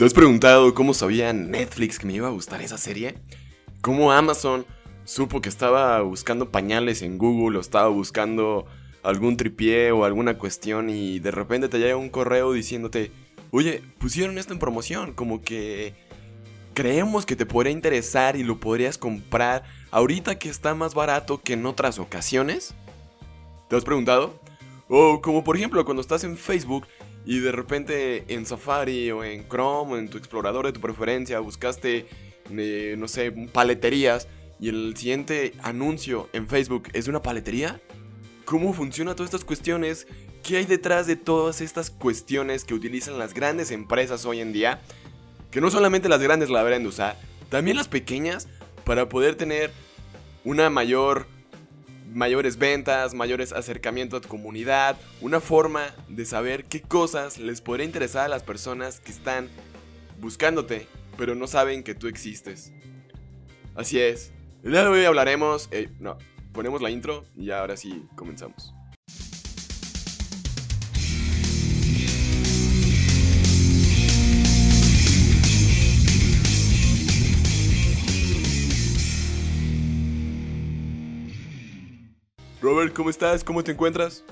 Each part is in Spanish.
¿Te has preguntado cómo sabía Netflix que me iba a gustar esa serie? ¿Cómo Amazon supo que estaba buscando pañales en Google o estaba buscando algún tripié o alguna cuestión y de repente te llega un correo diciéndote, oye, pusieron esto en promoción, como que creemos que te podría interesar y lo podrías comprar ahorita que está más barato que en otras ocasiones? ¿Te has preguntado? O como por ejemplo cuando estás en Facebook y de repente en Safari o en Chrome o en tu explorador de tu preferencia buscaste, eh, no sé, paleterías y el siguiente anuncio en Facebook es de una paletería. ¿Cómo funciona todas estas cuestiones? ¿Qué hay detrás de todas estas cuestiones que utilizan las grandes empresas hoy en día? Que no solamente las grandes la deberían de usar, también las pequeñas para poder tener una mayor mayores ventas, mayores acercamientos a tu comunidad, una forma de saber qué cosas les podría interesar a las personas que están buscándote, pero no saben que tú existes. Así es. El día de hoy hablaremos... Eh, no, ponemos la intro y ahora sí comenzamos. Robert, ¿cómo estás? ¿Cómo te encuentras?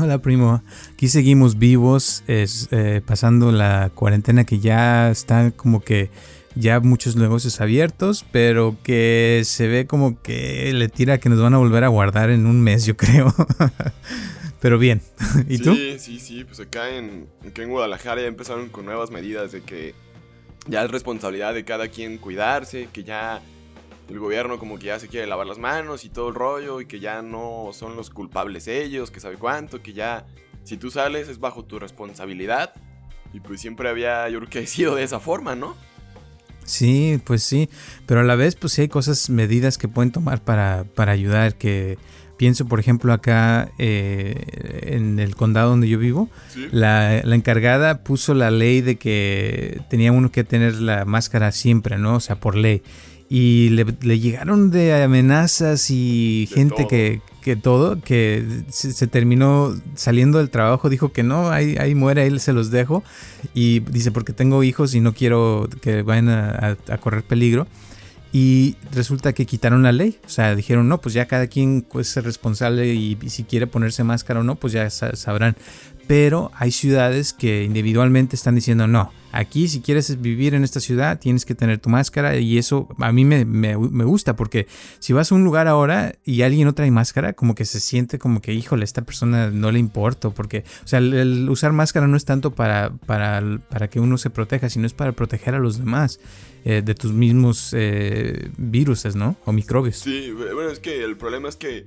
Hola primo, aquí seguimos vivos, es, eh, pasando la cuarentena que ya está como que ya muchos negocios abiertos, pero que se ve como que le tira que nos van a volver a guardar en un mes, yo creo. pero bien, ¿y tú? Sí, sí, sí, pues acá en, acá en Guadalajara ya empezaron con nuevas medidas de que ya es responsabilidad de cada quien cuidarse, que ya el gobierno como que ya se quiere lavar las manos y todo el rollo y que ya no son los culpables ellos, que sabe cuánto, que ya si tú sales es bajo tu responsabilidad. Y pues siempre había, yo creo que ha sido de esa forma, ¿no? Sí, pues sí, pero a la vez pues sí hay cosas, medidas que pueden tomar para, para ayudar, que pienso por ejemplo acá eh, en el condado donde yo vivo, la, la, encargada puso la ley de que tenía uno que tener la máscara siempre, ¿no? O sea, por ley y le, llegaron de amenazas y gente que, que todo, que se, terminó saliendo del trabajo, dijo que no, ahí, ahí muere, ahí se los dejo. Y dice, porque tengo hijos y no quiero que vayan a, correr peligro. Y resulta que quitaron la ley, o sea, dijeron, no, pues ya cada quien es responsable y, y si quiere ponerse máscara o no, pues ya sabrán. Pero hay ciudades que individualmente están diciendo, no, Aquí si quieres vivir en esta ciudad tienes que tener tu máscara y eso a mí me, me, gusta porque si vas a un lugar ahora y alguien no trae máscara como que se siente como que híjole esta persona no le importa porque o sea el, usar máscara no es tanto para, para, para, que uno se proteja sino es para proteger a los demás eh, de tus mismos eh, viruses no o microbios. Sí, bueno es que el problema es que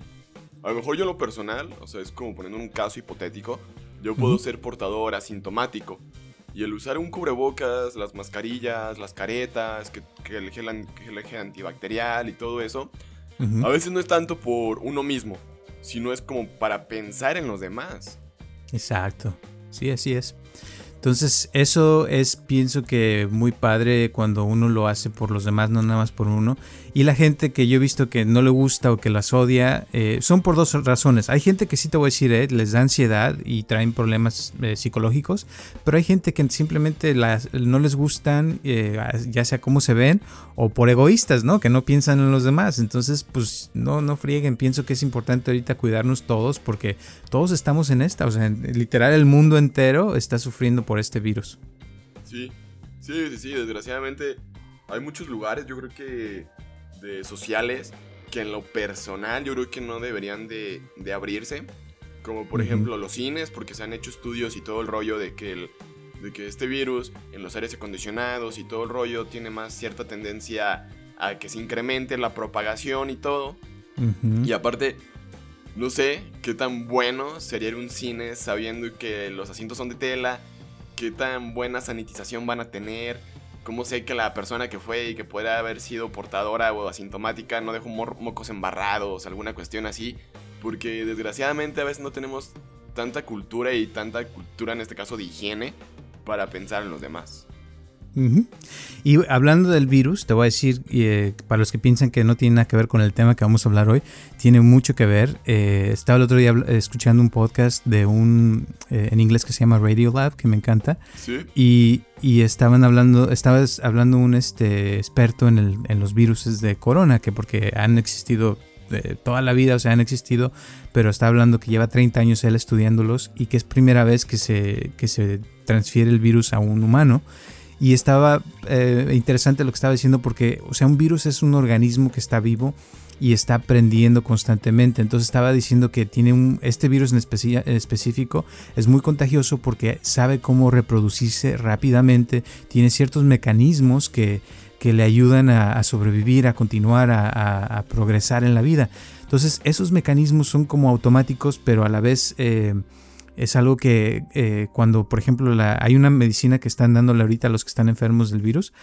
a lo mejor yo lo personal o sea es como poniendo un caso hipotético yo puedo ser portador asintomático y el usar un cubrebocas, las mascarillas, las caretas, que, el, gel, antibacterial y todo eso, a veces no es tanto por uno mismo, sino es como para pensar en los demás. Exacto, sí, así es. Entonces, eso es, pienso que muy padre cuando uno lo hace por los demás, no nada más por uno. Y la gente que yo he visto que no le gusta o que las odia, eh, son por dos razones. Hay gente que sí te voy a decir, eh, les da ansiedad y traen problemas eh, psicológicos, pero hay gente que simplemente no les gustan, ya sea cómo se ven, o por egoístas, ¿no? Que no piensan en los demás. Entonces, pues no, no frieguen. Pienso que es importante ahorita cuidarnos todos porque todos estamos en esta. O sea, literal, el mundo entero está sufriendo por este virus. Sí, sí, sí, sí. Desgraciadamente, hay muchos lugares, yo creo que de sociales que en lo personal yo creo que no deberían de, abrirse. Como por ejemplo los cines, porque se han hecho estudios y todo el rollo de que, el, de que este virus en los aires acondicionados y todo el rollo tiene más cierta tendencia a que se incremente la propagación y todo. Y aparte, no sé qué tan bueno sería un cine sabiendo que los asientos son de tela, qué tan buena sanitización van a tener, ¿Cómo sé que la persona que fue y que puede haber sido portadora o asintomática no dejó mocos embarrados, alguna cuestión así? Porque desgraciadamente a veces no tenemos tanta cultura y tanta cultura en este caso de higiene para pensar en los demás. Y hablando del virus, te voy a decir, eh, para los que piensan que no tiene nada que ver con el tema que vamos a hablar hoy, tiene mucho que ver. Eh, estaba el otro día escuchando un podcast de un, eh, en inglés que se llama Radio Lab, que me encanta. ¿Sí? Y, y, estaban hablando, estaba hablando un este, experto en, el, en los virus de corona, que porque han existido toda la vida, o sea, han existido, pero está hablando que lleva 30 años él estudiándolos y que es primera vez que se, que se transfiere el virus a un humano. Y estaba eh, interesante lo que estaba diciendo porque, o sea, un virus es un organismo que está vivo y está aprendiendo constantemente. Entonces estaba diciendo que tiene un, este virus en, específico es muy contagioso porque sabe cómo reproducirse rápidamente, tiene ciertos mecanismos que, que le ayudan a, sobrevivir, a continuar, a, progresar en la vida. Entonces esos mecanismos son como automáticos, pero a la vez... Eh, es algo que eh, cuando, por ejemplo, la, hay una medicina que están dándole ahorita a los que están enfermos del virus,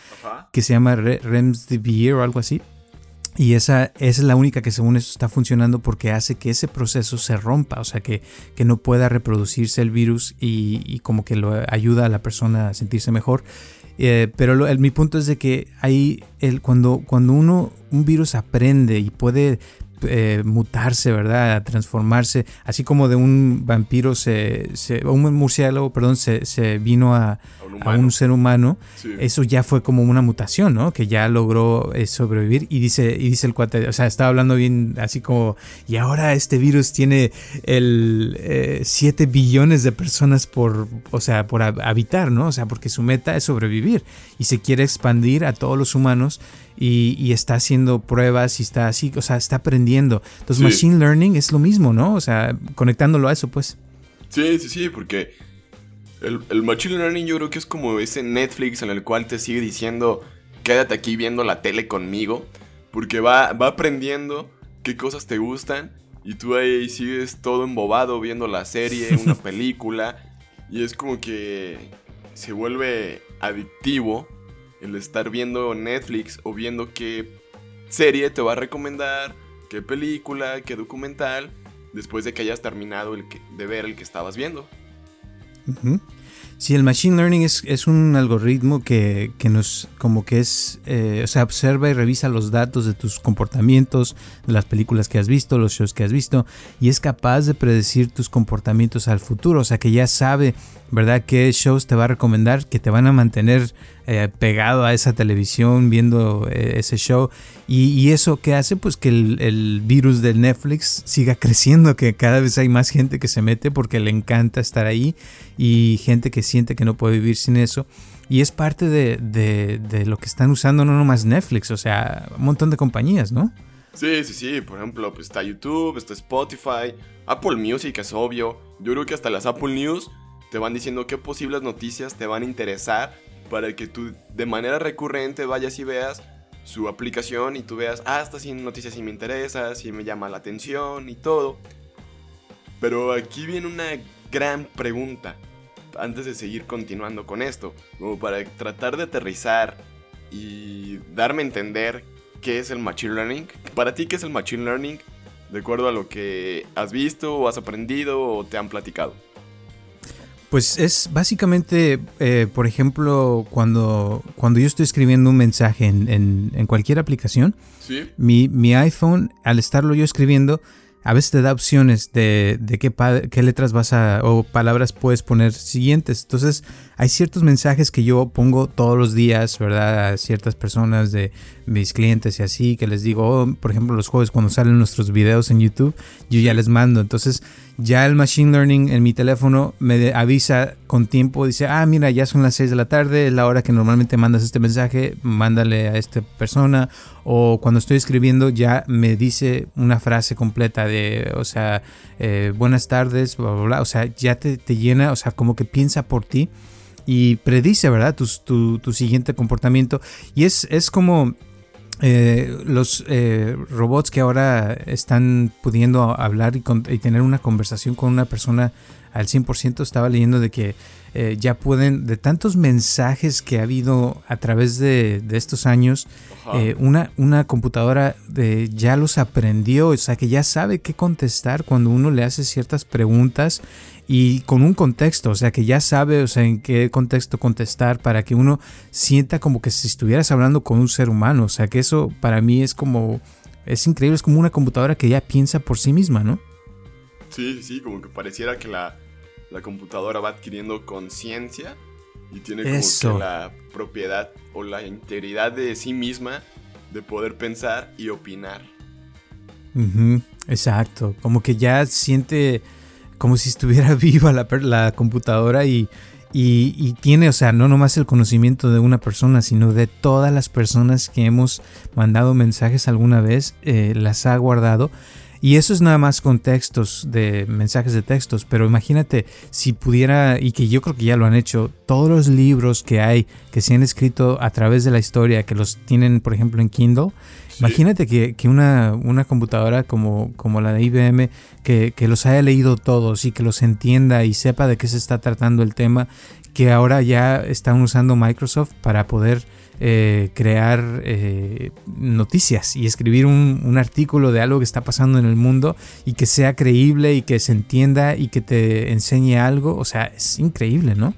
que se llama Remdesivir o algo así. Y esa, es la única que según eso está funcionando porque hace que ese proceso se rompa, o sea, que, que no pueda reproducirse el virus y, como que lo ayuda a la persona a sentirse mejor. Eh, pero mi punto es de que hay el, cuando, cuando uno, un virus aprende y puede eh, mutarse, ¿verdad? transformarse, así como de un vampiro, se, un murciélago, perdón, se, se vino a, a, un ser humano, eso ya fue como una mutación, ¿no? Que ya logró eh, sobrevivir y dice, y dice el cuate, o sea, estaba hablando bien así como, y ahora este virus tiene el 7 eh, billones de personas por, o sea, por habitar, ¿no? O sea, porque su meta es sobrevivir y se quiere expandir a todos los humanos y, está haciendo pruebas y está así, o sea, está aprendiendo. Entonces, Machine Learning es lo mismo, ¿no? O sea, conectándolo a eso, pues. Sí, sí, sí, porque el, el Machine Learning yo creo que es como ese Netflix en el cual te sigue diciendo, quédate aquí viendo la tele conmigo, porque va, va aprendiendo qué cosas te gustan y tú ahí sigues todo embobado viendo la serie, una película, y es como que se vuelve adictivo el estar viendo Netflix o viendo qué serie te va a recomendar, qué película, qué documental, después de que hayas terminado el de ver el que estabas viendo. Sí, el Machine Learning es, un algoritmo que, nos, como que es, eh, o sea, observa y revisa los datos de tus comportamientos, de las películas que has visto, los shows que has visto, y es capaz de predecir tus comportamientos al futuro, o sea, que ya sabe ¿verdad? ¿Qué shows te va a recomendar que te van a mantener eh, pegado a esa televisión viendo eh, ese show? Y, eso que hace, pues que el, virus del Netflix siga creciendo, que cada vez hay más gente que se mete porque le encanta estar ahí y gente que siente que no puede vivir sin eso. Y es parte de, lo que están usando no nomás Netflix, o sea, un montón de compañías, ¿no? Sí, sí, sí. Por ejemplo, pues está YouTube, está Spotify, Apple Music es obvio. Yo creo que hasta las Apple News te van diciendo qué posibles noticias te van a interesar para que tú de manera recurrente vayas y veas su aplicación y tú veas, ah, esta sí noticias sí me interesa, sí me llama la atención y todo. Pero aquí viene una gran pregunta antes de seguir continuando con esto, como para tratar de aterrizar y darme a entender qué es el Machine Learning. Para ti, ¿qué es el Machine Learning? De acuerdo a lo que has visto o has aprendido o te han platicado. Pues es básicamente, eh, por ejemplo, cuando, cuando yo estoy escribiendo un mensaje en, cualquier aplicación, mi, mi, iPhone, al estarlo yo escribiendo, a veces te da opciones de, de qué, qué, letras vas a o palabras puedes poner siguientes. Entonces, hay ciertos mensajes que yo pongo todos los días, ¿verdad? A ciertas personas de mis clientes y así, que les digo, oh, por ejemplo, los jueves cuando salen nuestros videos en YouTube, yo ya les mando. Entonces, ya el Machine Learning en mi teléfono me avisa con tiempo, dice, ah, mira, ya son las 6 de la tarde, es la hora que normalmente mandas este mensaje, mándale a esta persona. O cuando estoy escribiendo ya me dice una frase completa de, o sea, eh, buenas tardes, bla, bla, bla. O sea, ya te, te llena, o sea, como que piensa por ti y predice, ¿verdad? Tu, tu, tu siguiente comportamiento. Y es, es como eh, los eh, robots que ahora están pudiendo hablar y, tener una conversación con una persona al 100%, estaba leyendo de que eh, ya pueden, de tantos mensajes que ha habido a través de, estos años, una, una computadora ya los aprendió, o sea que ya sabe qué contestar cuando uno le hace ciertas preguntas y con un contexto, o sea, que ya sabe, o sea, en qué contexto contestar para que uno sienta como que si estuvieras hablando con un ser humano, o sea, que eso para mí es como, es increíble, es como una computadora que ya piensa por sí misma, ¿no? Sí, sí, como que pareciera que la, computadora va adquiriendo conciencia y tiene como que la propiedad o la integridad de sí misma de poder pensar y opinar. exacto, como que ya siente como si estuviera viva la, la computadora y, y, tiene, o sea, no nomás el conocimiento de una persona, sino de todas las personas que hemos mandado mensajes alguna vez, eh, las ha guardado. Y eso es nada más con textos de mensajes de textos, pero imagínate si pudiera, y que yo creo que ya lo han hecho, todos los libros que hay que se han escrito a través de la historia, que los tienen, por ejemplo, en Kindle, Imagínate que, una, una, computadora como, como la de IBM, que, los haya leído todos y que los entienda y sepa de qué se está tratando el tema, que ahora ya están usando Microsoft para poder eh, crear eh, noticias y escribir un, un, artículo de algo que está pasando en el mundo y que sea creíble y que se entienda y que te enseñe algo. O sea, es increíble, ¿no?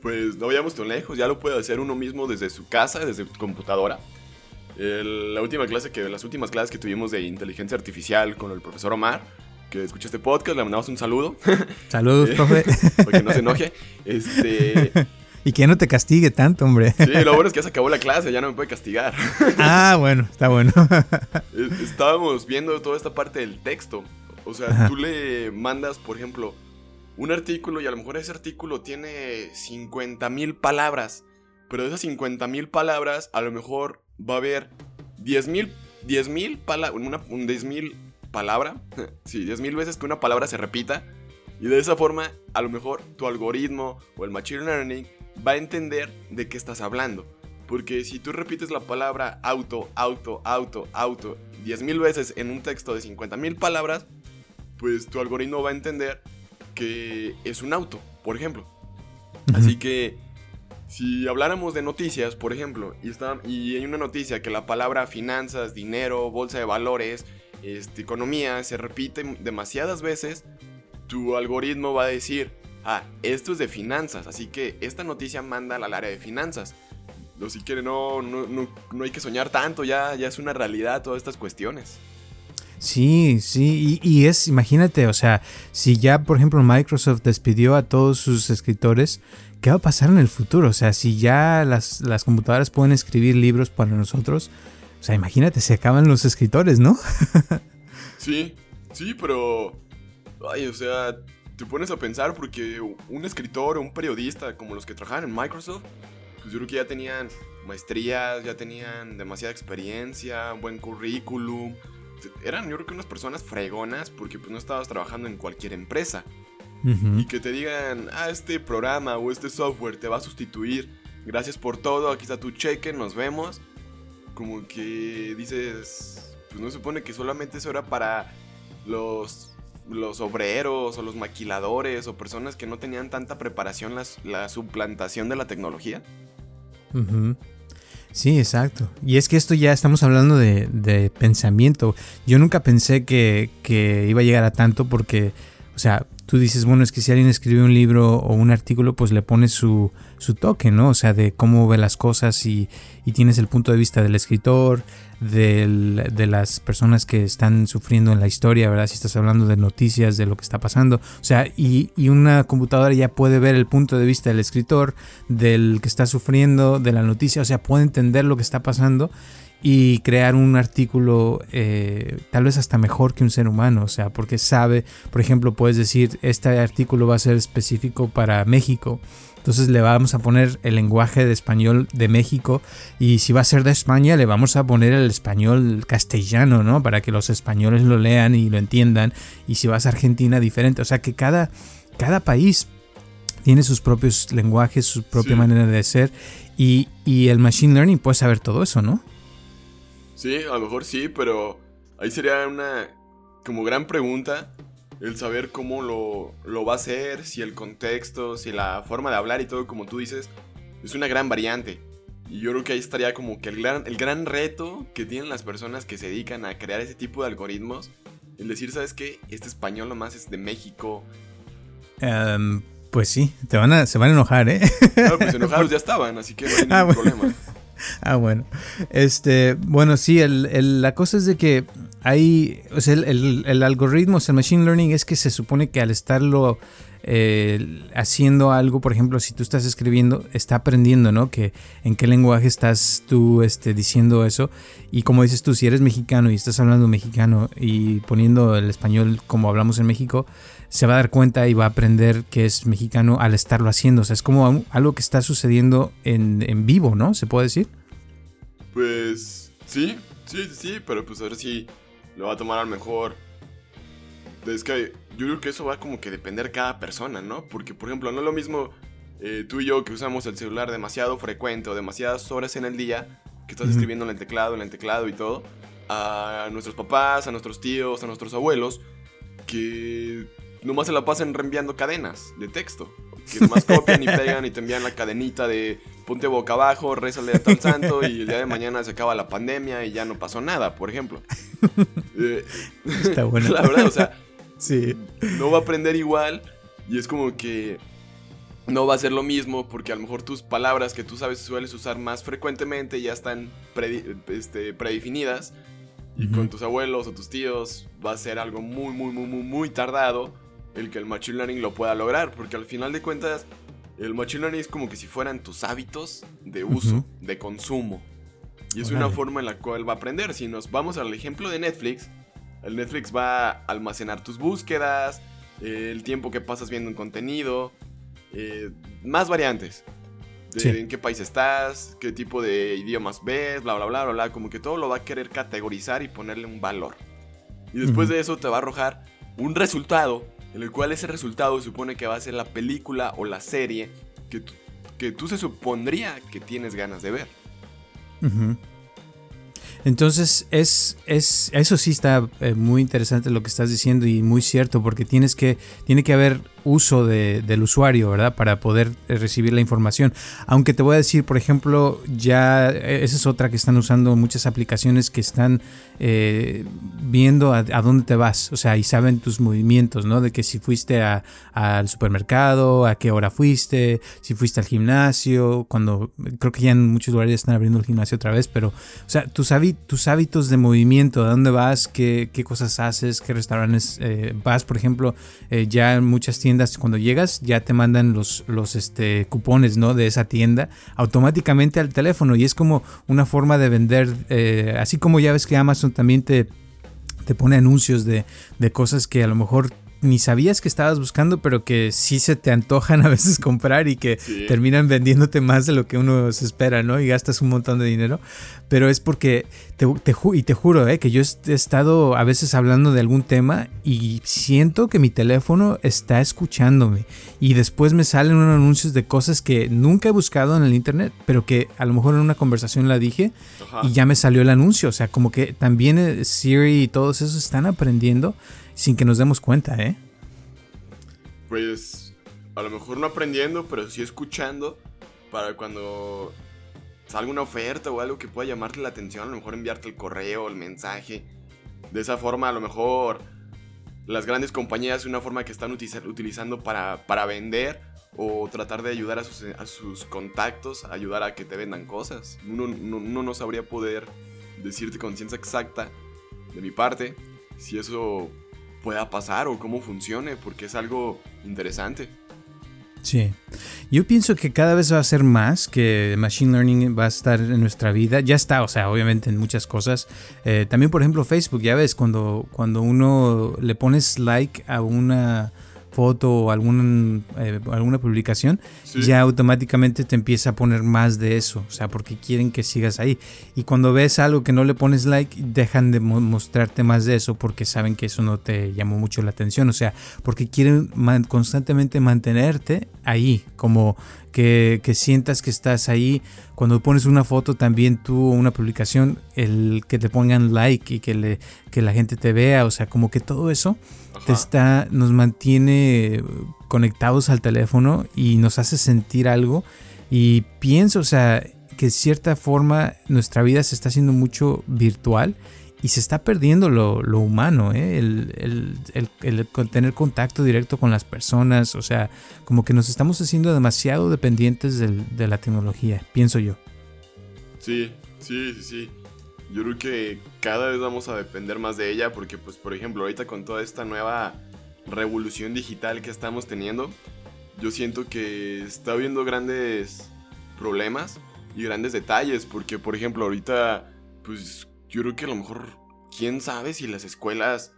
Pues no vayamos tan lejos, ya lo puede hacer uno mismo desde su casa, desde su computadora la última clase que, las últimas clases que tuvimos de inteligencia artificial con el profesor Omar, que escucha este podcast, le mandamos un saludo. Saludos, profe. Para que no se enoje. Este. Y que no te castigue tanto, hombre. Sí, lo bueno es que ya se acabó la clase, ya no me puede castigar. Ah, bueno, está bueno. Estábamos viendo toda esta parte del texto. O sea, tú le mandas, por ejemplo, un artículo y a lo mejor ese artículo tiene 50 mil palabras. Pero de esas 50 mil palabras, a lo mejor va a haber 10 mil 10 mil palabras, un 10 mil palabra, sí, 10 mil veces que una palabra se repita. Y de esa forma, a lo mejor tu algoritmo o el machine learning va a entender de qué estás hablando. Porque si tú repites la palabra auto, auto, auto, auto 10 mil veces en un texto de 50 mil palabras, pues tu algoritmo va a entender que es un auto, por ejemplo. Así que si habláramos de noticias, por ejemplo, y, está, y hay una noticia que la palabra finanzas, dinero, bolsa de valores, este, economía se repite demasiadas veces, tu algoritmo va a decir, ah, esto es de finanzas, así que esta noticia manda al área de finanzas. No, si quiere, no, no, no, hay que soñar tanto, ya, ya es una realidad todas estas cuestiones. Sí, sí, y, y, es, imagínate, o sea, si ya, por ejemplo, Microsoft despidió a todos sus escritores, ¿qué va a pasar en el futuro? O sea, si ya las, computadoras pueden escribir libros para nosotros, o sea, imagínate, se acaban los escritores, ¿no? sí, sí, pero... Ay, o sea, te pones a pensar porque un escritor o un periodista como los que trabajan en Microsoft, pues yo creo que ya tenían maestrías, ya tenían demasiada experiencia, buen currículum. Eran yo creo que unas personas fregonas porque pues no estabas trabajando en cualquier empresa y que te digan, ah, este programa o este software te va a sustituir, gracias por todo, aquí está tu cheque, nos vemos. Como que dices, pues no se supone que solamente eso era para los, los obreros o los maquiladores o personas que no tenían tanta preparación la suplantación de la tecnología. Sí, exacto. Y es que esto ya estamos hablando de, de pensamiento. Yo nunca pensé que, que, iba a llegar a tanto porque, o sea, tú dices, bueno, es que si alguien escribe un libro o un artículo, pues le pones su, su toque, ¿no? O sea, de cómo ve las cosas y, y tienes el punto de vista del escritor, del, de las personas que están sufriendo en la historia, ¿verdad? Si estás hablando de noticias, de lo que está pasando. O sea, y, y una computadora ya puede ver el punto de vista del escritor, del que está sufriendo, de la noticia, o sea, puede entender lo que está pasando y crear un artículo eh, tal vez hasta mejor que un ser humano, o sea, porque sabe, por ejemplo, puedes decir, este artículo va a ser específico para México, entonces le vamos a poner el lenguaje de español de México y si va a ser de España le vamos a poner el español castellano, ¿no? Para que los españoles lo lean y lo entiendan y si vas a Argentina diferente, o sea que cada, cada país tiene sus propios lenguajes, su propia manera de ser y, y el Machine Learning puede saber todo eso, ¿no? Sí, a lo mejor sí, pero ahí sería una como gran pregunta el saber cómo lo, lo, va a hacer, si el contexto, si la forma de hablar y todo, como tú dices, es una gran variante. Y yo creo que ahí estaría como que el gran, el gran reto que tienen las personas que se dedican a crear ese tipo de algoritmos, el decir, ¿sabes qué? Este español nomás es de México. Em, pues sí, te van a, se van a enojar, ¿eh? Claro, pues enojados ya estaban, así que no hay ah, ningún problema. Ah, bueno. Este, bueno, sí, el, la cosa es de que hay, o sea, el, el, algoritmo, o sea, el machine learning es que se supone que al estarlo eh, haciendo algo, por ejemplo, si tú estás escribiendo, está aprendiendo, ¿no? Que en qué lenguaje estás tú este, diciendo eso. Y como dices tú, si eres mexicano y estás hablando mexicano y poniendo el español como hablamos en México, se va a dar cuenta y va a aprender que es mexicano al estarlo haciendo. O sea, es como algo que está sucediendo en, en vivo, ¿no? ¿Se puede decir? Pues sí, sí, sí, pero pues a ver si lo va a tomar al mejor. Es que yo creo que eso va como que depender cada persona, ¿no? Porque, por ejemplo, no es lo mismo eh, tú y yo que usamos el celular demasiado frecuente o demasiadas horas en el día, que estás escribiendo en el teclado, en el teclado y todo, a nuestros papás, a nuestros tíos, a nuestros abuelos, que nomás se la pasan reenviando cadenas de texto. Que nomás copian y pegan y te envían la cadenita de ponte boca abajo, rézale a tal santo y el día de mañana se acaba la pandemia y ya no pasó nada, por ejemplo. Eh, Está bueno. La verdad, o sea, Sí. No va a aprender igual y es como que no va a ser lo mismo porque a lo mejor tus palabras que tú sabes sueles usar más frecuentemente ya están este, predefinidas y con tus abuelos o tus tíos va a ser algo muy, muy, muy, muy, muy tardado el que el machine learning lo pueda lograr porque al final de cuentas el machine learning es como que si fueran tus hábitos de uso, de consumo. Y es una forma en la cual va a aprender. Si nos vamos al ejemplo de Netflix, el Netflix va a almacenar tus búsquedas, eh, el tiempo que pasas viendo un contenido, eh, más variantes. De en qué país estás, qué tipo de idiomas ves, bla, bla, bla, bla, bla. Como que todo lo va a querer categorizar y ponerle un valor. Y después de eso te va a arrojar un resultado, en el cual ese resultado supone que va a ser la película o la serie que, que tú se supondría que tienes ganas de ver. Entonces, es, es, eso sí está eh, muy interesante lo que estás diciendo y muy cierto, porque tienes que, tiene que haber uso del usuario, ¿verdad? Para poder eh, recibir la información. Aunque te voy a decir, por ejemplo, ya eh, esa es otra que están usando muchas aplicaciones que están eh, viendo a, dónde te vas, o sea, y saben tus movimientos, ¿no? De que si fuiste al supermercado, a qué hora fuiste, si fuiste al gimnasio, cuando creo que ya en muchos lugares están abriendo el gimnasio otra vez, pero, o sea, tus, hábitos de movimiento, a dónde vas, qué cosas haces, qué restaurantes vas, por ejemplo, ya en muchas tiendas cuando llegas, ya te mandan los, los este, cupones ¿no? de esa tienda automáticamente al teléfono. Y es como una forma de vender, eh, así como ya ves que Amazon también te, te pone anuncios de, de cosas que a lo mejor ni sabías que estabas buscando, pero que sí se te antojan a veces comprar y que terminan vendiéndote más de lo que uno se espera, ¿no? Y gastas un montón de dinero. Pero es porque, te, y te juro, ¿eh? que yo he estado a veces hablando de algún tema y siento que mi teléfono está escuchándome. Y después me salen unos anuncios de cosas que nunca he buscado en el internet, pero que a lo mejor en una conversación la dije y ya me salió el anuncio. O sea, como que también eh, Siri y todos esos están aprendiendo sin que nos demos cuenta, ¿eh? Pues a lo mejor no aprendiendo, pero sí escuchando para cuando salga una oferta o algo que pueda llamarte la atención, a lo mejor enviarte el correo, el mensaje. De esa forma, a lo mejor las grandes compañías, una forma que están utilizando para, para vender o tratar de ayudar a sus, a sus, contactos, ayudar a que te vendan cosas. Uno, no, no sabría poder decirte con ciencia exacta de mi parte si eso pueda pasar o cómo funcione, porque es algo interesante. Sí, yo pienso que cada vez va a ser más que Machine Learning va a estar en nuestra vida. Ya está, o sea, obviamente en muchas cosas. Eh, también, por ejemplo, Facebook, ya ves, cuando, cuando uno le pones like a una foto o algún, eh, alguna publicación, ya automáticamente te empieza a poner más de eso, o sea, porque quieren que sigas ahí. Y cuando ves algo que no le pones like, dejan de mostrarte más de eso porque saben que eso no te llamó mucho la atención, o sea, porque quieren constantemente mantenerte ahí, como que, que, sientas que estás ahí. Cuando pones una foto también tú o una publicación, el que te pongan like y que, le, que la gente te vea, o sea, como que todo eso está, nos mantiene conectados al teléfono y nos hace sentir algo. Y pienso, o sea, que de cierta forma nuestra vida se está haciendo mucho virtual y se está perdiendo lo, humano, ¿eh? el, tener contacto directo con las personas, o sea, como que nos estamos haciendo demasiado dependientes de la tecnología, pienso yo. Sí, sí, sí, sí. Yo creo que cada vez vamos a depender más de ella porque, pues, por ejemplo, ahorita con toda esta nueva revolución digital que estamos teniendo, yo siento que está habiendo grandes problemas y grandes detalles porque, por ejemplo, ahorita, pues, yo creo que a lo mejor, quién sabe si las escuelas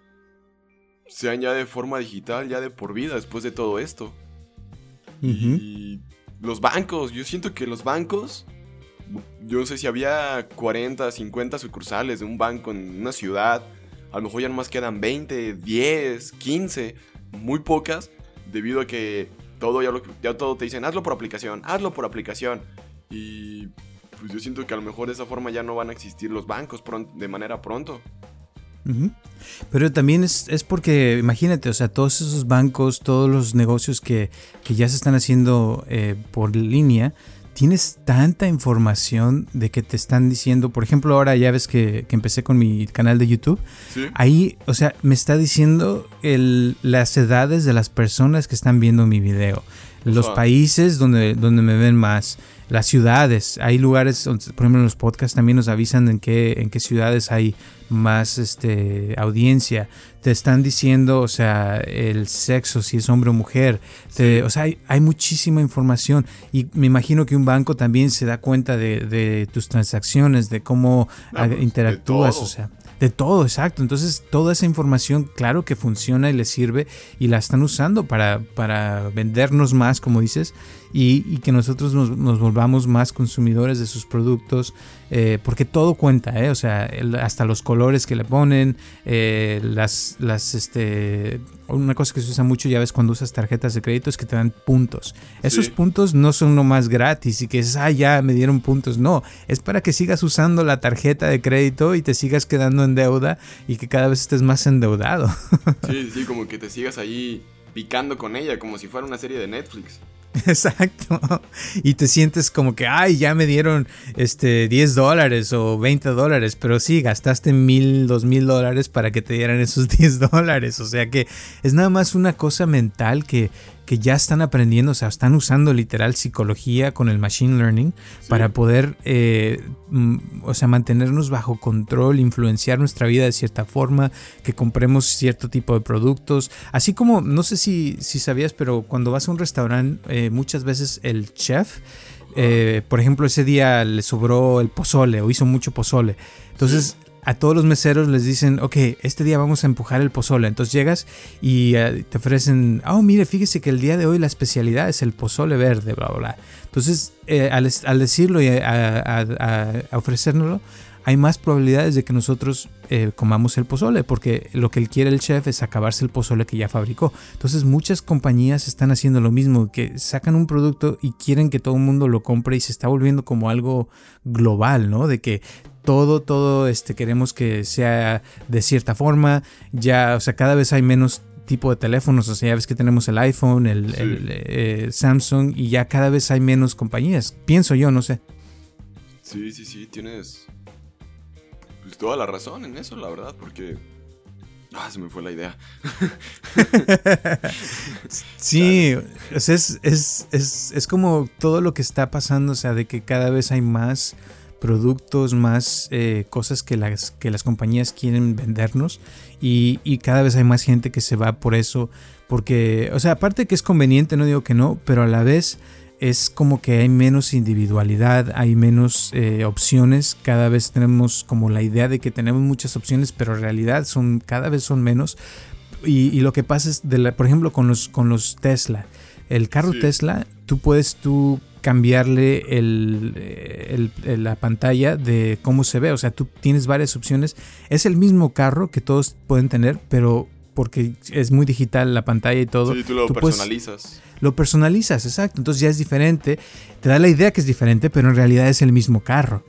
sean ya de forma digital, ya de por vida después de todo esto. Y los bancos, yo siento que los bancos, yo no sé si había 40, 50 sucursales de un banco en una ciudad, a lo mejor ya nomás quedan 20, 10, 15, muy pocas, debido a que todo ya, ya todo te dicen, hazlo por aplicación, hazlo por aplicación. Y pues yo siento que a lo mejor de esa forma ya no van a existir los bancos de manera pronto. Pero también es, porque, imagínate, o sea, todos esos bancos, todos los negocios que, ya se están haciendo eh, por línea, tienes tanta información de que te están diciendo, por ejemplo, ahora ya ves que, empecé con mi canal de YouTube, ahí, o sea, me está diciendo el, las edades de las personas que están viendo mi video, los países donde, donde me ven más, las ciudades. Hay lugares, por ejemplo, en los podcasts también nos avisan en qué, en qué ciudades hay más este, audiencia. Te están diciendo, o sea, el sexo, si es hombre o mujer. o sea, hay, muchísima información. Y me imagino que un banco también se da cuenta de, tus transacciones, de cómo pues, interactúas, o sea. De todo, exacto. Entonces, toda esa información, claro que funciona y les sirve y la están usando para, para vendernos más, como dices, y, que nosotros nos, volvamos más consumidores de sus productos, eh, porque todo cuenta, ¿eh? o sea, hasta los colores que le ponen, eh, las, las, este, una cosa que se usa mucho, ya ves, cuando usas tarjetas de crédito es que te dan puntos. Esos puntos no son nomás gratis y que es, ah, ya me dieron puntos, no, es para que sigas usando la tarjeta de crédito y te sigas quedando en deuda y que cada vez estés más endeudado. Sí, sí, como que te sigas ahí picando con ella, como si fuera una serie de Netflix. Exacto. Y te sientes como que, ay, ya me dieron este 10 dólares o 20 dólares, pero sí, gastaste mil, dos mil dólares para que te dieran esos 10 dólares. O sea que es nada más una cosa mental que, que ya están aprendiendo, o sea, están usando literal psicología con el machine learning para poder, eh, o sea, mantenernos bajo control, influenciar nuestra vida de cierta forma, que compremos cierto tipo de productos. Así como, no sé si, si sabías, pero cuando vas a un restaurante, eh, muchas veces el chef, eh, por ejemplo, ese día le sobró el pozole o hizo mucho pozole. Entonces, a todos los meseros les dicen, ok, este día vamos a empujar el pozole. Entonces llegas y eh, te ofrecen, oh, mire, fíjese que el día de hoy la especialidad es el pozole verde, bla, bla. Entonces, eh, al, decirlo y a, ofrecérnoslo, hay más probabilidades de que nosotros eh, comamos el pozole, porque lo que él quiere el chef es acabarse el pozole que ya fabricó. Entonces muchas compañías están haciendo lo mismo, que sacan un producto y quieren que todo el mundo lo compre y se está volviendo como algo global, ¿no? De que todo, todo este, queremos que sea de cierta forma. Ya, o sea, cada vez hay menos tipo de teléfonos. O sea, ya ves que tenemos el iPhone, el, eh, Samsung y ya cada vez hay menos compañías. Pienso yo, no sé. Sí, sí, sí, tienes toda la razón en eso, la verdad, porque... Ah, se me fue la idea. sí, es, es, es, es como todo lo que está pasando, o sea, de que cada vez hay más productos, más eh, cosas que las, que las compañías quieren vendernos y, cada vez hay más gente que se va por eso, porque, o sea, aparte que es conveniente, no digo que no, pero a la vez es como que hay menos individualidad, hay menos eh, opciones, cada vez tenemos como la idea de que tenemos muchas opciones, pero en realidad son, cada vez son menos. Y, lo que pasa es, de por ejemplo, con los, con los Tesla, el carro Tesla, tú puedes tú cambiarle el, la pantalla de cómo se ve. O sea, tú tienes varias opciones. Es el mismo carro que todos pueden tener, pero porque es muy digital la pantalla y todo. Sí, tú lo personalizas. lo personalizas, exacto. Entonces ya es diferente. Te da la idea que es diferente, pero en realidad es el mismo carro.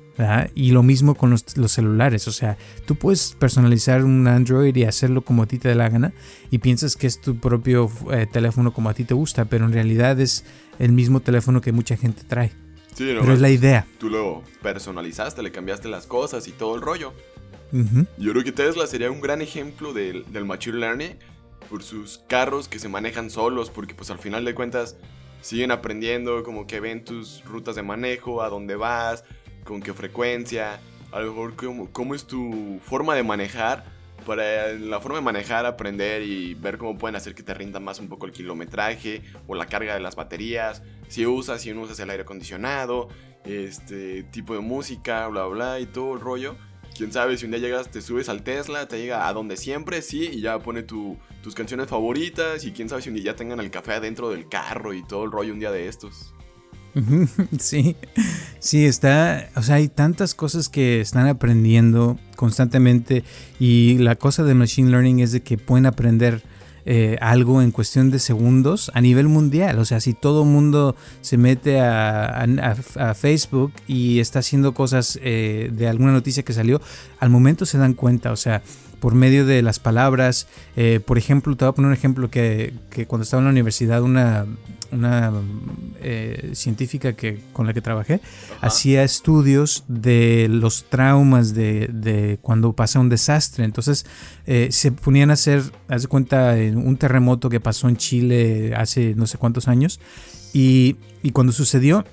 Y lo mismo con los, celulares, o sea, tú puedes personalizar un Android y hacerlo como a ti te dé la gana y piensas que es tu propio eh, teléfono como a ti te gusta, pero en realidad es el mismo teléfono que mucha gente trae. Sí, pero es la idea. Tú lo personalizaste, le cambiaste las cosas y todo el rollo. Yo creo que Tesla sería un gran ejemplo del, del Machine Learning por sus carros que se manejan solos, porque pues al final de cuentas siguen aprendiendo, como que ven tus rutas de manejo, a dónde vas, con qué frecuencia, a lo mejor cómo, cómo es tu forma de manejar, para la forma de manejar, aprender y ver cómo pueden hacer que te rinda más un poco el kilometraje o la carga de las baterías, si usas, si no usas el aire acondicionado, este tipo de música, bla, bla, y todo el rollo. Quién sabe si un día llegas, te subes al Tesla, te llega a donde siempre, sí, y ya pone tus canciones favoritas. Y quién sabe si un día ya tengan el café adentro del carro y todo el rollo un día de estos. Sí, sí, está, o sea, hay tantas cosas que están aprendiendo constantemente y la cosa de Machine Learning es de que pueden aprender eh, algo en cuestión de segundos a nivel mundial. O sea, si todo mundo se mete a, Facebook y está haciendo cosas eh, de alguna noticia que salió, al momento se dan cuenta. O sea, por medio de las palabras. Eh, por ejemplo, te voy a poner un ejemplo que, cuando estaba en la universidad, una, una eh, científica que, con la que trabajé hacía estudios de los traumas de, cuando pasa un desastre. Entonces eh, se ponían a hacer, haz de cuenta, un terremoto que pasó en Chile hace no sé cuántos años. Y, y cuando sucedió,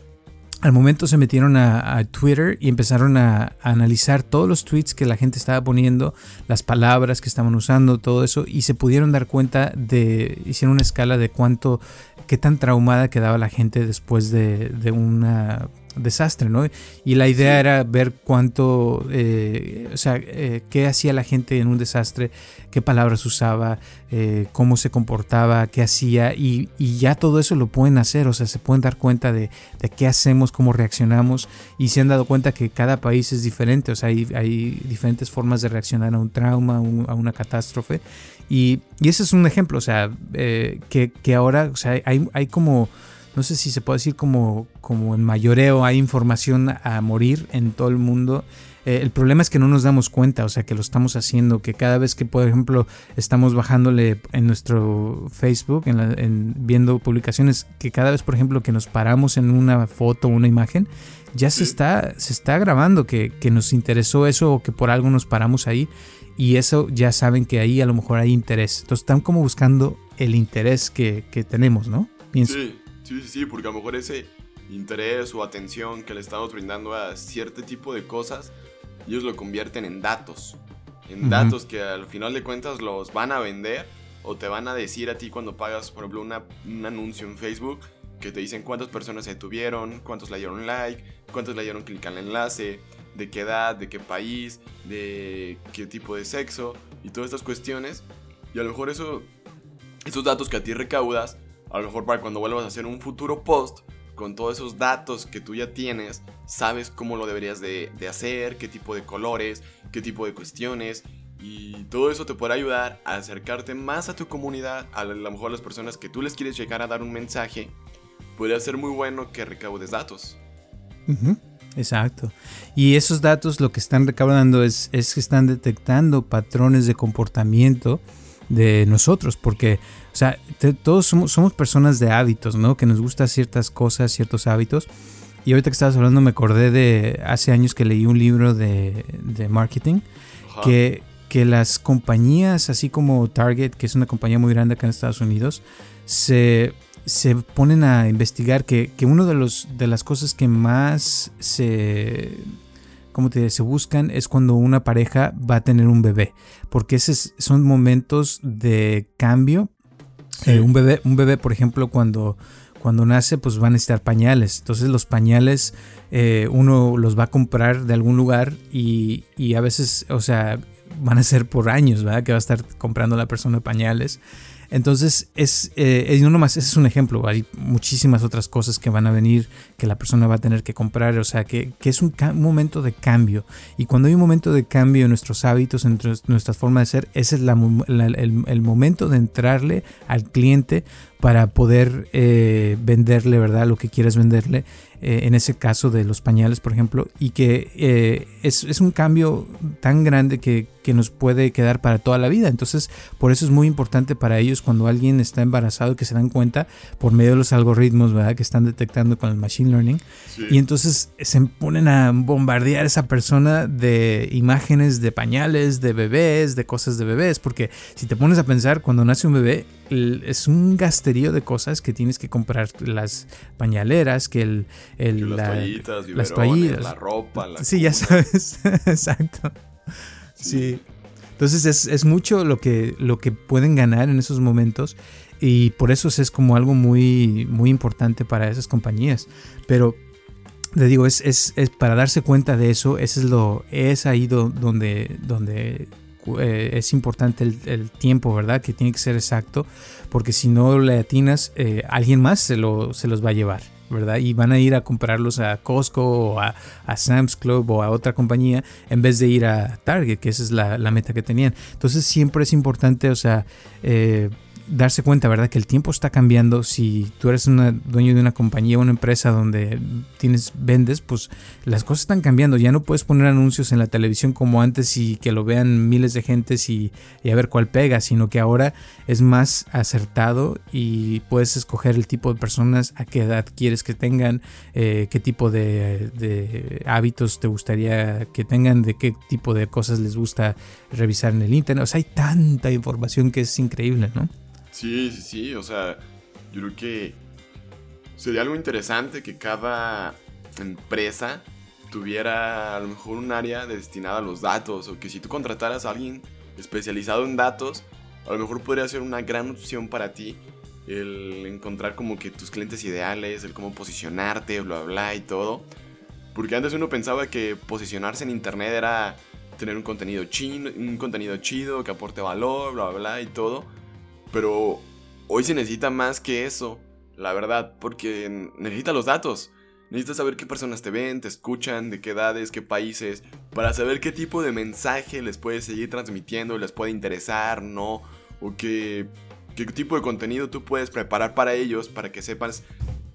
al momento se metieron a, Twitter y empezaron a, analizar todos los tweets que la gente estaba poniendo, las palabras que estaban usando, todo eso, y se pudieron dar cuenta de, hicieron una escala de cuánto, qué tan traumada quedaba la gente después de, de una desastre, ¿no? Y la idea era ver cuánto, eh, o sea, eh, qué hacía la gente en un desastre, qué palabras usaba, eh, cómo se comportaba, qué hacía, y, ya todo eso lo pueden hacer, o sea, se pueden dar cuenta de, qué hacemos, cómo reaccionamos, y se han dado cuenta que cada país es diferente, o sea, hay, hay diferentes formas de reaccionar a un trauma, a una catástrofe, y, ese es un ejemplo, o sea, que, que, ahora, o sea, hay, hay como no sé si se puede decir como, como en mayoreo, hay información a morir en todo el mundo. Eh, el problema es que no nos damos cuenta, o sea, que lo estamos haciendo, que cada vez que, por ejemplo, estamos bajándole en nuestro Facebook, en, viendo publicaciones, que cada vez, por ejemplo, que nos paramos en una foto o una imagen, ya se, está, se está grabando que, nos interesó eso o que por algo nos paramos ahí y eso ya saben que ahí a lo mejor hay interés. Entonces están como buscando el interés que, tenemos, ¿no? Sí. Sí, sí, sí, porque a lo mejor ese interés o atención que le estamos brindando a cierto tipo de cosas, ellos lo convierten en datos. En datos que al final de cuentas los van a vender o te van a decir a ti cuando pagas, por ejemplo, un anuncio en Facebook que te dicen cuántas personas se tuvieron, cuántos le dieron like, cuántos le dieron clic al enlace, de qué edad, de qué país, de qué tipo de sexo y todas estas cuestiones. Y a lo mejor eso, esos datos que a ti recaudas a lo mejor para cuando vuelvas a hacer un futuro post, con todos esos datos que tú ya tienes, sabes cómo lo deberías de, hacer, qué tipo de colores, qué tipo de cuestiones. Y todo eso te puede ayudar a acercarte más a tu comunidad, a lo mejor a las personas que tú les quieres llegar a dar un mensaje. Podría ser muy bueno que recaudes datos. Exacto. Y esos datos lo que están recaudando es, es que están detectando patrones de comportamiento de nosotros, porque, o sea, todos somos, somos personas de hábitos, ¿no? Que nos gustan ciertas cosas, ciertos hábitos. Y ahorita que estabas hablando me acordé de hace años que leí un libro de, de marketing que, que las compañías, así como Target, que es una compañía muy grande acá en Estados Unidos, se, se ponen a investigar que, que una de, los, de las cosas que más se como te se buscan es cuando una pareja va a tener un bebé, porque esos son momentos de cambio. Eh, un, bebé, un bebé, por ejemplo, cuando, cuando nace, pues van a necesitar pañales. Entonces los pañales eh, uno los va a comprar de algún lugar y, y, a veces, o sea, van a ser por años, ¿verdad? Que va a estar comprando la persona pañales. Entonces, es, eh, no nomás, ese es un ejemplo. Hay muchísimas otras cosas que van a venir que la persona va a tener que comprar. O sea, que, es un, momento de cambio. Y cuando hay un momento de cambio en nuestros hábitos, en nuestra forma de ser, ese es el, momento de entrarle al cliente para poder eh, venderle, ¿verdad? Lo que quieres venderle eh, en ese caso de los pañales, por ejemplo, y que eh, es, un cambio tan grande que, nos puede quedar para toda la vida. Entonces, por eso es muy importante para ellos cuando alguien está embarazado que se dan cuenta por medio de los algoritmos ¿verdad? que están detectando con el machine Machine Learning. Y entonces se ponen a bombardear a esa persona de imágenes de pañales, de bebés, de cosas de bebés. Porque si te pones a pensar, cuando nace un bebé, es un gasterío de cosas que tienes que comprar las pañaleras, que el, el las toallitas, las toallitas, la ropa, la Sí, ya sabes. Exacto. Sí. Entonces es, es, mucho lo que, lo que pueden ganar en esos momentos y por eso es como algo muy, muy importante para esas compañías. Pero le digo, es, es, es para darse cuenta de eso, es, lo, es ahí donde, donde eh, es importante el, tiempo, ¿verdad? Que tiene que ser exacto, porque si no le atinas, eh, alguien más se, lo, se los va a llevar. ¿verdad? Y van a ir a comprarlos a Costco o a, Sam's Club o a otra compañía en vez de ir a Target, que esa es la, la meta que tenían. Entonces siempre es importante, o sea, eh, darse cuenta, ¿verdad? Que el tiempo está cambiando. Si tú eres un dueño de una compañía, una empresa donde tienes, vendes, pues las cosas están cambiando. Ya no puedes poner anuncios en la televisión como antes y que lo vean miles de gentes y, a ver cuál pega, sino que ahora es más acertado y puedes escoger el tipo de personas, a qué edad quieres que tengan, eh, qué tipo de hábitos te gustaría que tengan, de qué tipo de cosas les gusta revisar en el internet. O sea, hay tanta información que es increíble, ¿no? Sí, sí, sí, o sea, yo creo que sería algo interesante que cada empresa tuviera a lo mejor un área destinada a los datos o que si tú contrataras a alguien especializado en datos, a lo mejor podría ser una gran opción para ti el encontrar como que tus clientes ideales, el cómo posicionarte, bla, bla, y todo. Porque antes uno pensaba que posicionarse en internet era tener un contenido chido, un contenido chido que aporte valor, bla, bla, y todo. Pero hoy se necesita más que eso, la verdad, porque necesita los datos. Necesitas saber qué personas te ven, te escuchan, de qué edades, qué países, para saber qué tipo de mensaje les puedes seguir transmitiendo, les puede interesar, no, o qué, qué tipo de contenido tú puedes preparar para ellos para que sepas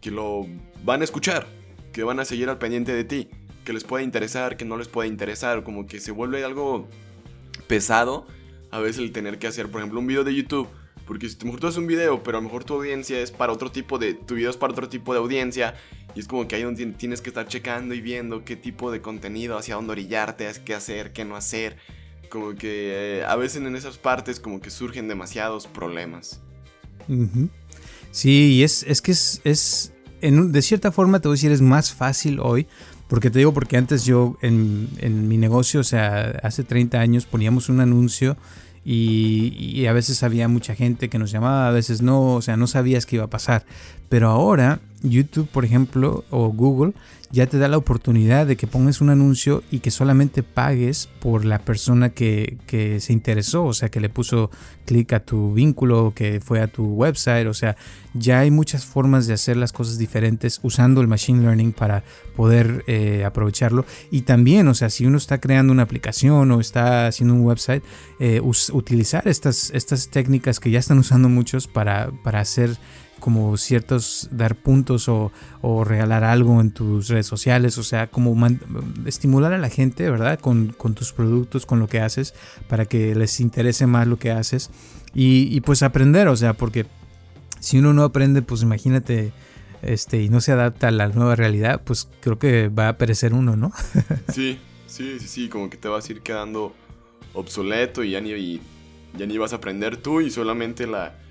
que lo van a escuchar, que van a seguir al pendiente de ti, que les puede interesar, que no les puede interesar, como que se vuelve algo pesado a veces el tener que hacer, por ejemplo, un video de YouTube porque si a lo mejor tú haces un video, pero a lo mejor tu audiencia es para otro tipo de. Tu video es para otro tipo de audiencia. Y es como que ahí donde tienes que estar checando y viendo qué tipo de contenido, hacia dónde orillarte, qué hacer, qué no hacer. Como que eh, a veces en esas partes como que surgen demasiados problemas. Sí, y es, es que es, es de cierta forma te voy a decir, es más fácil hoy. Porque te digo, porque antes yo en, en mi negocio, o sea, hace 30 años poníamos un anuncio y, a veces había mucha gente que nos llamaba, a veces no, o sea, no sabías qué iba a pasar. Pero ahora YouTube, por ejemplo, o Google, ya te da la oportunidad de que pongas un anuncio y que solamente pagues por la persona que, se interesó, o sea, que le puso clic a tu vínculo, que fue a tu website, o sea, ya hay muchas formas de hacer las cosas diferentes usando el Machine Learning para poder eh, aprovecharlo. Y también, o sea, si uno está creando una aplicación o está haciendo un website, eh, utilizar estas, estas técnicas que ya están usando muchos para, para hacer como ciertos, dar puntos o, regalar algo en tus redes sociales, o sea, como estimular a la gente, ¿verdad? Con, tus productos, con lo que haces, para que les interese más lo que haces y, pues aprender, o sea, porque si uno no aprende, pues imagínate, este, y no se adapta a la nueva realidad, pues creo que va a perecer uno, ¿no? sí, sí, sí, sí, como que te vas a ir quedando obsoleto y ya ni, ya ni vas a aprender tú y solamente la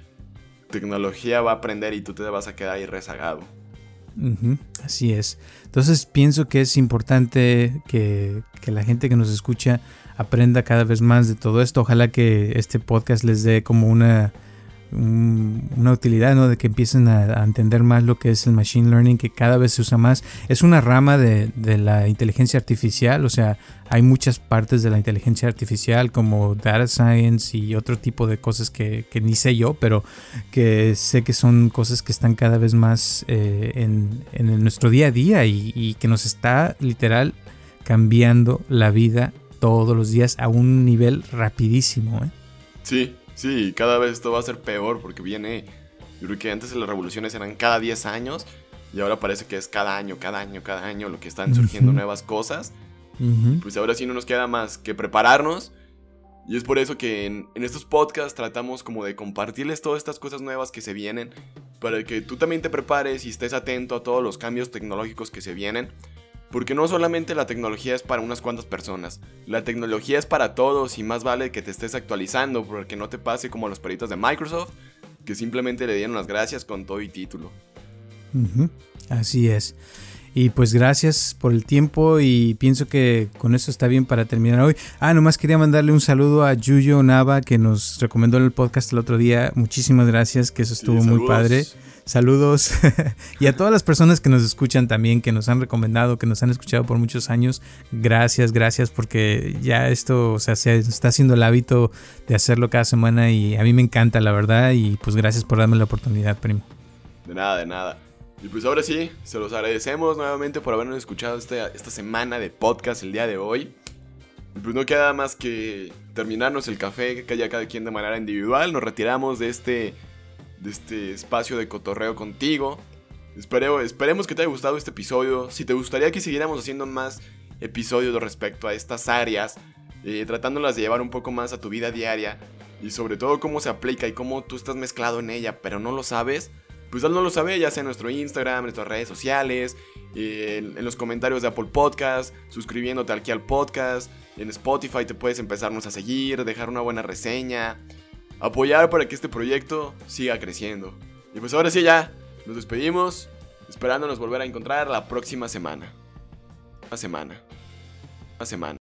tecnología va a aprender y tú te vas a quedar ahí rezagado. así es. Entonces pienso que es importante que, que, la gente que nos escucha aprenda cada vez más de todo esto. Ojalá que este podcast les dé como una una utilidad, ¿no? De que empiecen a, entender más lo que es el machine learning, que cada vez se usa más. Es una rama de, la inteligencia artificial, o sea, hay muchas partes de la inteligencia artificial como data science y otro tipo de cosas que, ni sé yo, pero que sé que son cosas que están cada vez más eh, en, nuestro día a día y, y que nos está literal cambiando la vida todos los días a un nivel rapidísimo. ¿eh? Sí, Sí, cada vez esto va a ser peor porque viene. Yo creo que antes las revoluciones eran cada 10 años y ahora parece que es cada año, cada año, cada año lo que están surgiendo nuevas cosas. Pues ahora sí no nos queda más que prepararnos. Y es por eso que en, estos podcasts tratamos como de compartirles todas estas cosas nuevas que se vienen para que tú también te prepares y estés atento a todos los cambios tecnológicos que se vienen. Porque no solamente la tecnología es para unas cuantas personas, la tecnología es para todos y más vale que te estés actualizando porque no te pase como los peritos de Microsoft, que simplemente le dieron las gracias con todo y título. Así es. Y pues gracias por el tiempo y pienso que con eso está bien para terminar hoy. Ah, nomás quería mandarle un saludo a Yuyo Nava que nos recomendó el podcast el otro día. Muchísimas gracias, que eso estuvo muy padre. Saludos. y a todas las personas que nos escuchan también, que nos han recomendado, que nos han escuchado por muchos años. Gracias, gracias, porque ya esto, o sea, se está haciendo el hábito de hacerlo cada semana y a mí me encanta, la verdad. Y pues gracias por darme la oportunidad, primo. De nada, de nada. Y pues ahora sí, se los agradecemos nuevamente por habernos escuchado esta, esta semana de podcast el día de hoy. Y pues no queda más que terminarnos el café, que haya cada quien de manera individual. Nos retiramos de este, de este espacio de cotorreo contigo. esperemos que te haya gustado este episodio. Si te gustaría que siguiéramos haciendo más episodios respecto a estas áreas, eh, tratándolas de llevar un poco más a tu vida diaria y sobre todo cómo se aplica y cómo tú estás mezclado en ella, pero no lo sabes pues lo sabe, ya sea en nuestro Instagram, en nuestras redes sociales, en, los comentarios de Apple Podcast, suscribiéndote aquí al podcast, en Spotify te puedes empezarnos a seguir, dejar una buena reseña, apoyar para que este proyecto siga creciendo. Y pues ahora sí ya, nos despedimos, esperándonos volver a encontrar la próxima semana. Una semana. Una semana.